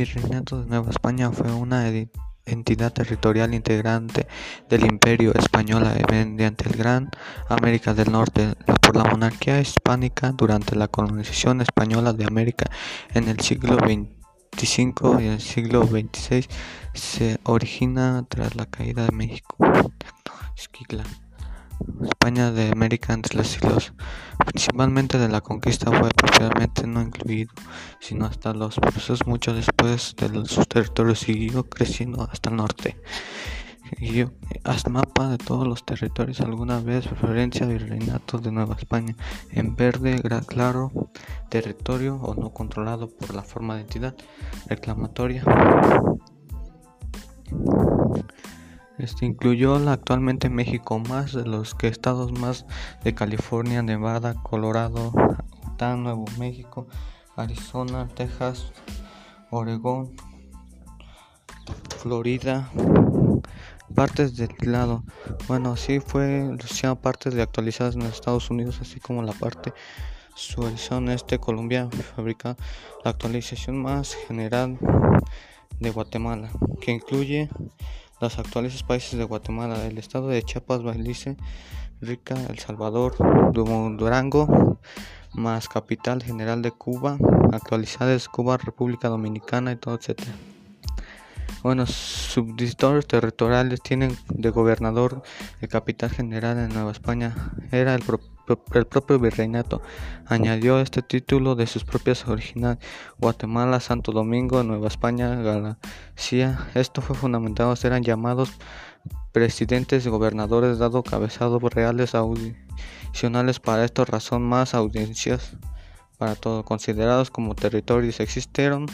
Virreinato de Nueva España fue una entidad territorial integrante del Imperio Español mediante el Gran América del Norte por la monarquía hispánica durante la colonización española de América en el siglo XXV y el siglo XXVI se origina tras la caída de México. España de América entre los siglos, principalmente de la conquista, fue propiamente no incluido, sino hasta los procesos mucho después de sus territorios siguió creciendo hasta el norte. Y hasta mapa de todos los territorios, alguna vez referencia al reinato de Nueva España, en verde claro, territorio o no controlado por la forma de entidad reclamatoria. Este incluyó actualmente México, más de los que estados más de California, Nevada, Colorado, Utah, Nuevo México, Arizona, Texas, Oregón, Florida, partes del lado. Bueno, sí fue partes de actualizadas en Estados Unidos, así como la parte subversión este Colombia fabrica la actualización más general de Guatemala, que incluye los actuales países de Guatemala, el estado de Chiapas, Belice, Rica, El Salvador, Durango, más capital general de Cuba, actualizadas Cuba, República Dominicana y todo, etcétera. Bueno, subdistores territoriales tienen de gobernador el capital general de Nueva España. Era el el propio virreinato añadió este título de sus propias originales Guatemala, Santo Domingo, Nueva España, Galicia. Esto fue fundamentado, eran llamados presidentes y gobernadores dado cabezados reales audicionales para esta razón más audiencias para todos considerados como territorios. Existieron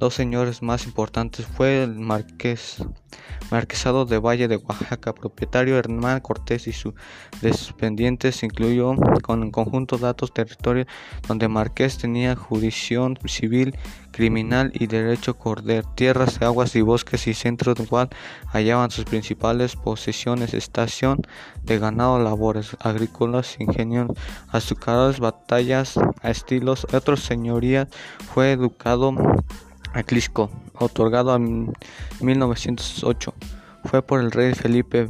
dos señores más importantes fue el marqués marquesado de Valle de Oaxaca propietario Hernán Cortés y sus descendientes incluyó con en conjunto datos territorios donde marqués tenía jurisdicción civil criminal y derecho corder, tierras, aguas y bosques y centros del cual hallaban sus principales posesiones, estación de ganado, labores agrícolas, ingenios, azucarados, batallas, a estilos, otros señorías, fue educado a Clisco, otorgado en 1908. Fue por el rey Felipe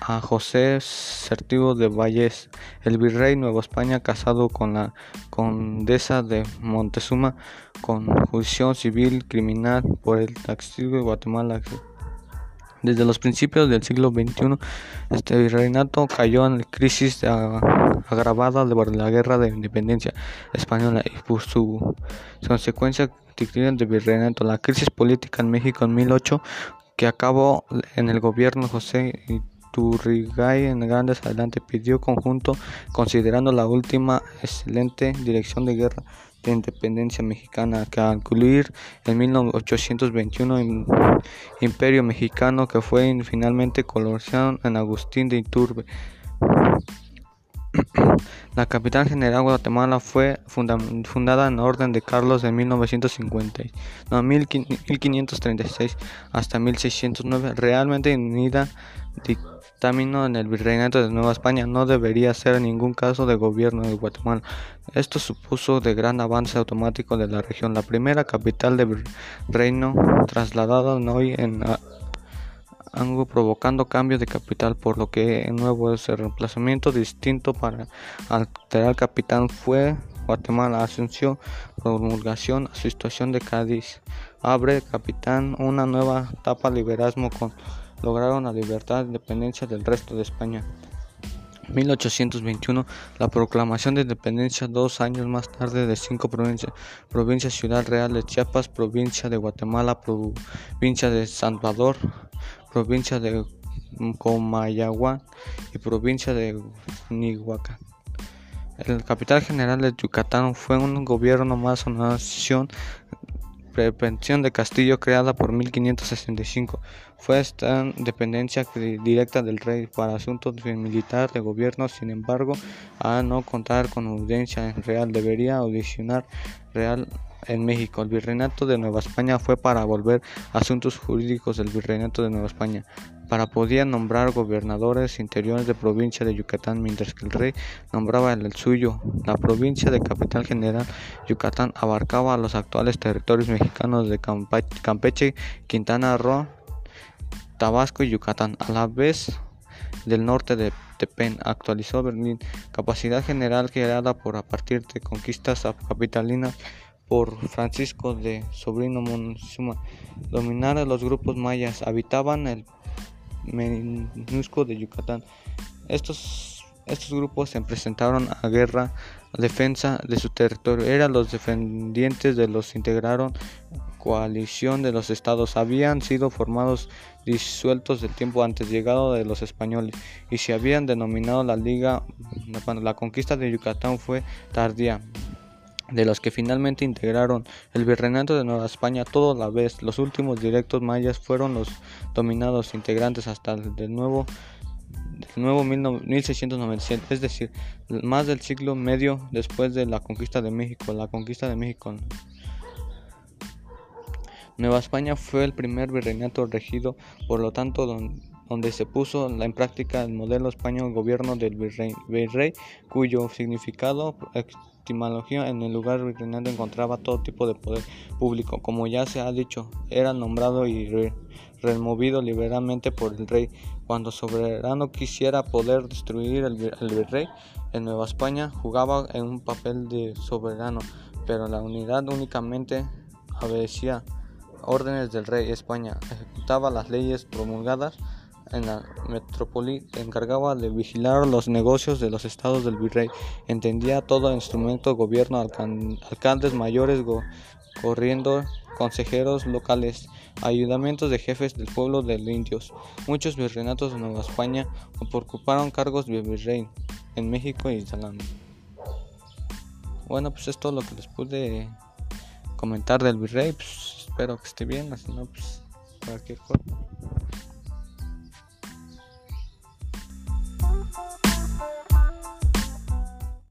a José Certivo de Valles, el virrey Nueva España, casado con la condesa de Montezuma, con juicio civil criminal por el taxismo de Guatemala. Desde los principios del siglo XXI, este virreinato cayó en crisis agravada de la guerra de independencia española y por su consecuencia de virreinato. La crisis política en México en 2008 que acabó en el gobierno José Turrigay en grandes adelante pidió conjunto considerando la última excelente dirección de guerra de independencia mexicana que al concluir en 1821 el imperio mexicano que fue finalmente colonizado en Agustín de Iturbe. La capital general de Guatemala fue fundada en orden de Carlos en 1950, no, 1536 hasta 1609, realmente unida en el virreinato de Nueva España no debería ser en ningún caso de gobierno de Guatemala. Esto supuso de gran avance automático de la región, la primera capital del reino trasladada hoy en Ango provocando cambios de capital, por lo que el nuevo ese reemplazamiento distinto para alterar capital fue Guatemala Asunción, promulgación a situación de Cádiz, abre capitán una nueva etapa liberalismo con lograron la libertad e independencia del resto de España. 1821, la proclamación de independencia dos años más tarde de cinco provincias, provincia Ciudad Real de Chiapas, provincia de Guatemala, provincia de Salvador, provincia de Comayagua y provincia de Nihuaca. El capital general de Yucatán fue un gobierno más una nación prevención de Castillo creada por 1565. Fue esta dependencia directa del rey para asuntos militares de gobierno, sin embargo, a no contar con audiencia real, debería audicionar real en México. El virreinato de Nueva España fue para volver asuntos jurídicos del virreinato de Nueva España, para poder nombrar gobernadores interiores de provincia de Yucatán, mientras que el rey nombraba el suyo. La provincia de Capital General Yucatán abarcaba los actuales territorios mexicanos de Campeche, Quintana Roo, Tabasco y Yucatán, a la vez del norte de Tepen, actualizó Berlín, capacidad general creada por a partir de conquistas capitalinas por Francisco de Sobrino Montezuma. Dominar a los grupos mayas, habitaban el minúsculo de Yucatán. Estos, estos grupos se presentaron a guerra a defensa de su territorio. Eran los defendientes de los integraron coalición de los estados habían sido formados disueltos del tiempo antes llegado de los españoles y se habían denominado la liga cuando la conquista de Yucatán fue tardía de los que finalmente integraron el virreinato de Nueva España toda la vez. Los últimos directos mayas fueron los dominados integrantes hasta el nuevo del nuevo 1697 es decir más del siglo medio después de la conquista de México. La conquista de México Nueva España fue el primer virreinato regido, por lo tanto, donde se puso en práctica el modelo español gobierno del virrey, cuyo significado en el lugar virreinato encontraba todo tipo de poder público. Como ya se ha dicho, era nombrado y removido liberalmente por el rey. Cuando soberano quisiera poder destruir el, el virrey, en Nueva España jugaba en un papel de soberano, pero la unidad únicamente obedecía órdenes del rey España, ejecutaba las leyes promulgadas en la metrópoli, encargaba de vigilar los negocios de los estados del virrey, entendía todo instrumento, gobierno, alcaldes mayores, corriendo, consejeros locales, ayudamientos de jefes del pueblo de indios. Muchos virreinatos de Nueva España ocuparon cargos de virrey en México y Salán. Bueno, pues es lo que les pude comentar del virrey. Pues, espero que esté bien, así no, pues cualquier cosa.